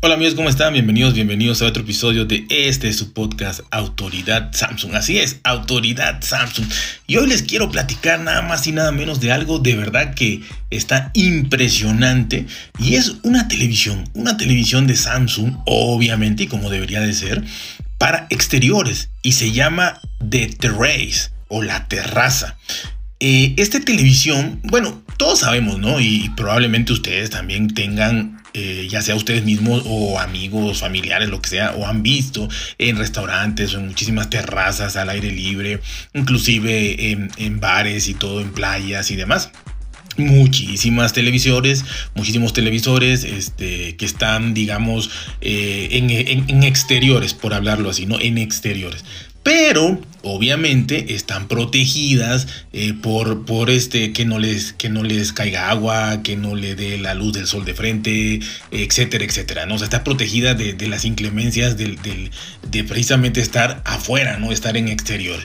Hola amigos, ¿cómo están? Bienvenidos, bienvenidos a otro episodio de este su podcast Autoridad Samsung. Así es, Autoridad Samsung. Y hoy les quiero platicar nada más y nada menos de algo de verdad que está impresionante y es una televisión, una televisión de Samsung, obviamente y como debería de ser, para exteriores y se llama The Terrace o la terraza. Eh, esta televisión, bueno, todos sabemos, ¿no? Y probablemente ustedes también tengan, eh, ya sea ustedes mismos o amigos, familiares, lo que sea, o han visto en restaurantes o en muchísimas terrazas al aire libre, inclusive en, bares y todo, en playas y demás muchísimas televisores, muchísimos televisores este, que están, digamos, eh, en, exteriores, por hablarlo así, ¿no? En exteriores pero obviamente están protegidas eh, por, por este que no les que no les caiga agua, que no le dé la luz del sol de frente, etcétera, etcétera. ¿no? O sea, está protegida de, las inclemencias de precisamente estar afuera, no estar en exterior.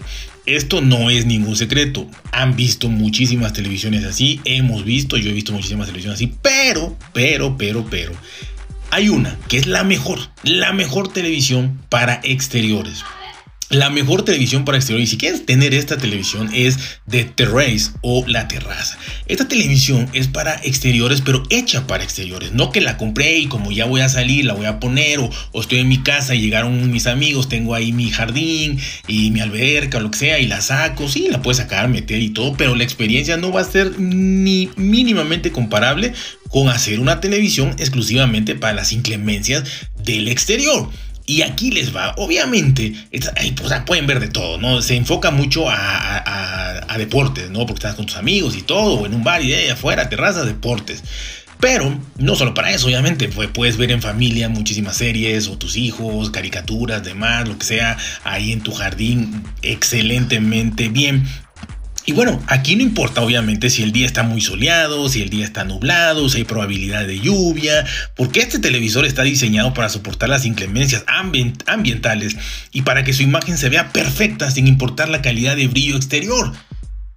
Esto no es ningún secreto. Han visto muchísimas televisiones así, hemos visto, yo he visto muchísimas televisiones así, pero, pero, pero, pero. Hay una que es la mejor, la mejor televisión para exteriores. La mejor televisión para exterior, y si quieres tener esta televisión, es The Terrace o La Terraza. Esta televisión es para exteriores, pero hecha para exteriores. No que la compré y como ya voy a salir, la voy a poner, o, estoy en mi casa y llegaron mis amigos, tengo ahí mi jardín y mi alberca o lo que sea, y la saco. Sí, la puedes sacar, meter y todo, pero la experiencia no va a ser ni mínimamente comparable con hacer una televisión exclusivamente para las inclemencias del exterior. Y aquí les va, obviamente, pues, pueden ver de todo, ¿no? Se enfoca mucho a, deportes, ¿no? Porque estás con tus amigos y todo, o en un bar y de ahí afuera, terrazas, deportes. Pero no solo para eso, obviamente, pues puedes ver en familia muchísimas series o tus hijos, caricaturas, demás, lo que sea, ahí en tu jardín, excelentemente bien. Y bueno, aquí no importa obviamente si el día está muy soleado, si el día está nublado, si hay probabilidad de lluvia, porque este televisor está diseñado para soportar las inclemencias ambientales y para que su imagen se vea perfecta sin importar la calidad de brillo exterior.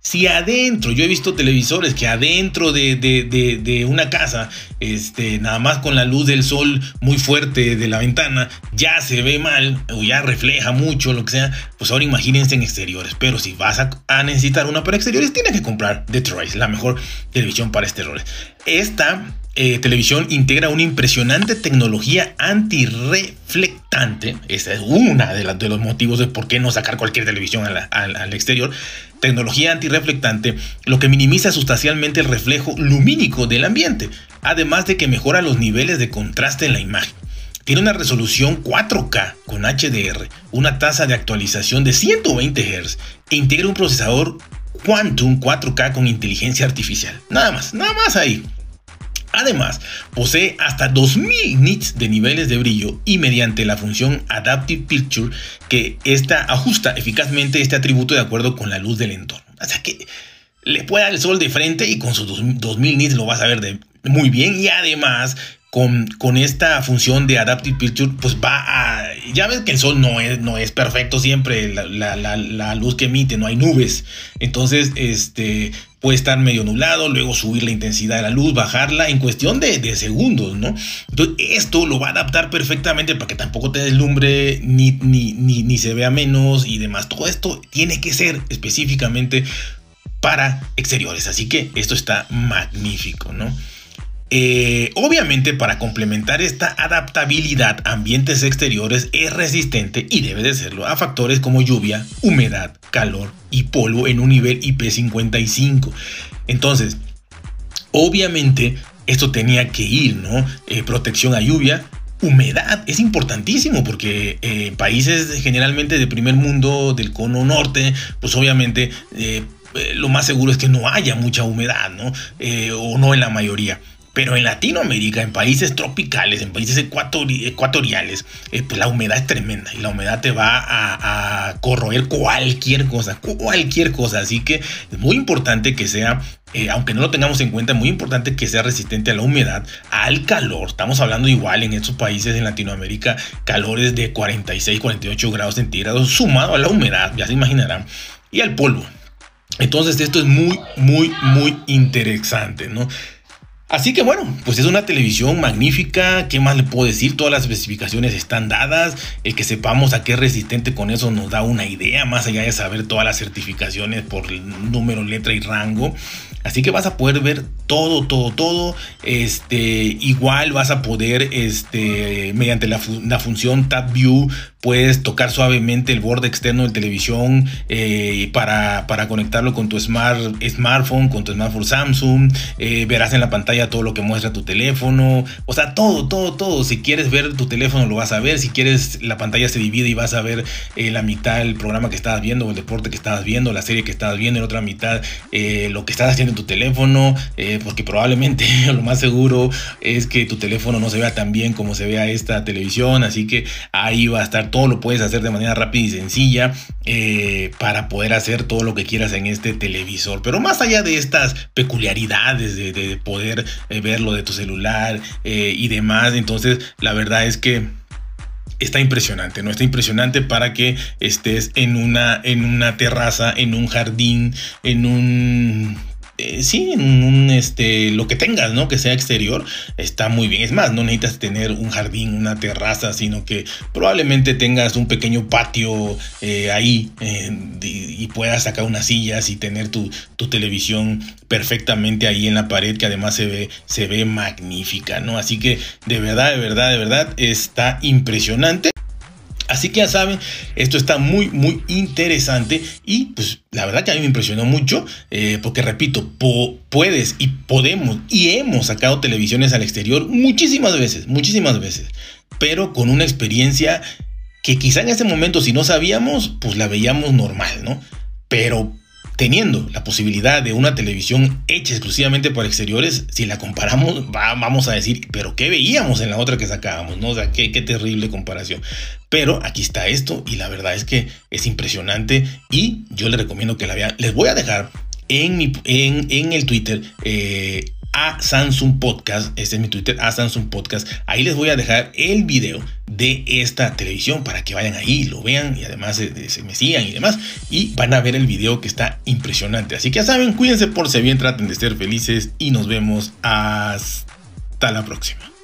Si adentro, yo he visto televisores que adentro de, una casa, este, nada más con la luz del sol muy fuerte de la ventana, ya se ve mal o ya refleja mucho, lo que sea, pues ahora imagínense en exteriores. Pero si vas a, necesitar una para exteriores, tienes que comprar Detroit, la mejor televisión para exteriores. Esta eh, televisión integra una impresionante tecnología antirreflectante. Esa es una de, los motivos de por qué no sacar cualquier televisión al exterior. Tecnología antirreflectante, lo que minimiza sustancialmente el reflejo lumínico del ambiente, además de que mejora los niveles de contraste en la imagen. Tiene una resolución 4K con HDR, una tasa de actualización de 120 Hz e integra un procesador Quantum 4K con inteligencia artificial. Nada más, nada más ahí. Además, posee hasta 2000 nits de niveles de brillo y mediante la función Adaptive Picture que esta ajusta eficazmente este atributo de acuerdo con la luz del entorno. O sea que le puede dar el sol de frente y con sus 2000 nits lo vas a ver muy bien y además con, con, esta función de Adaptive Picture, pues va a. Ya ves que el sol no es, no es perfecto siempre, la, la, luz que emite, no hay nubes. Entonces, este puede estar medio nublado, luego subir la intensidad de la luz, bajarla en cuestión de, de, segundos, ¿no? Entonces, esto lo va a adaptar perfectamente para que tampoco te deslumbre ni, ni, ni, ni se vea menos y demás. Todo esto tiene que ser específicamente para exteriores, así que esto está magnífico, ¿no? Eh, obviamente para complementar esta adaptabilidad a ambientes exteriores es resistente y debe de serlo a factores como lluvia, humedad, calor y polvo en un nivel IP55. Entonces, obviamente esto tenía que ir, ¿no? Eh, protección a lluvia, humedad es importantísimo porque en eh, países generalmente de primer mundo del cono norte, pues obviamente lo más seguro es que no haya mucha humedad, ¿no? o no en la mayoría. Pero en Latinoamérica, en países tropicales, en países ecuatoriales, eh, pues la humedad es tremenda y la humedad te va a, corroer cualquier cosa, cualquier cosa. Así que es muy importante que sea eh, aunque no lo tengamos en cuenta, es muy importante que sea resistente a la humedad, al calor. Estamos hablando igual en estos países en Latinoamérica, calores de 46, 48 grados centígrados, sumado a la humedad, ya se imaginarán, y al polvo. Entonces esto es muy, muy, muy interesante, ¿no? Así que bueno, pues es una televisión magnífica, ¿qué más le puedo decir? Todas las especificaciones están dadas, el que sepamos a qué es resistente con eso nos da una idea, más allá de saber todas las certificaciones por número, letra y rango. Así que vas a poder ver todo, todo, todo. Este, igual vas a poder, este, mediante la, función Tab View, puedes tocar suavemente el borde externo de televisión eh, para, para, conectarlo con tu smart, smartphone, con tu smartphone Samsung. Eh, verás en la pantalla todo lo que muestra tu teléfono. O sea, todo, todo, todo. Si quieres ver tu teléfono, lo vas a ver. Si quieres, la pantalla se divide y vas a ver eh, la mitad del programa que estabas viendo, o el deporte que estabas viendo, la serie que estabas viendo, en otra mitad lo que estás haciendo tu teléfono, eh, porque probablemente lo más seguro es que tu teléfono no se vea tan bien como se vea esta televisión, así que ahí va a estar todo, lo puedes hacer de manera rápida y sencilla eh, para poder hacer todo lo que quieras en este televisor. Pero más allá de estas peculiaridades de, poder eh, verlo de tu celular y demás, entonces la verdad es que está impresionante, ¿no? Está impresionante para que estés en una, en una terraza, en un jardín, en un eh, sí, en un, este, lo que tengas, ¿no? Que sea exterior, está muy bien. Es más, no necesitas tener un jardín, una terraza, sino que probablemente tengas un pequeño patio eh, ahí eh, y, puedas sacar unas sillas y tener tu, tu, televisión perfectamente ahí en la pared, que además se ve, se ve magnífica, ¿no? Así que de verdad, de verdad, de verdad, está impresionante. Así que ya saben, esto está muy, muy interesante y pues la verdad que a mí me impresionó mucho eh, porque repito, puedes y podemos y hemos sacado televisiones al exterior muchísimas veces, muchísimas veces, pero con una experiencia que quizá en ese momento si no sabíamos, pues la veíamos normal, ¿no? Pero teniendo la posibilidad de una televisión hecha exclusivamente para exteriores, si la comparamos, vamos a decir, pero ¿qué veíamos en la otra que sacábamos? ¿no? O sea, qué, qué terrible comparación. Pero aquí está esto y la verdad es que es impresionante y yo les recomiendo que la vean. Les voy a dejar en, mi, en, en el Twitter eh, a Samsung Podcast, este es mi Twitter, a Samsung Podcast. Ahí les voy a dejar el video de esta televisión para que vayan ahí, lo vean y además se, me sigan y demás. Y van a ver el video que está impresionante. Así que ya saben, cuídense por si bien, traten de ser felices y nos vemos hasta la próxima.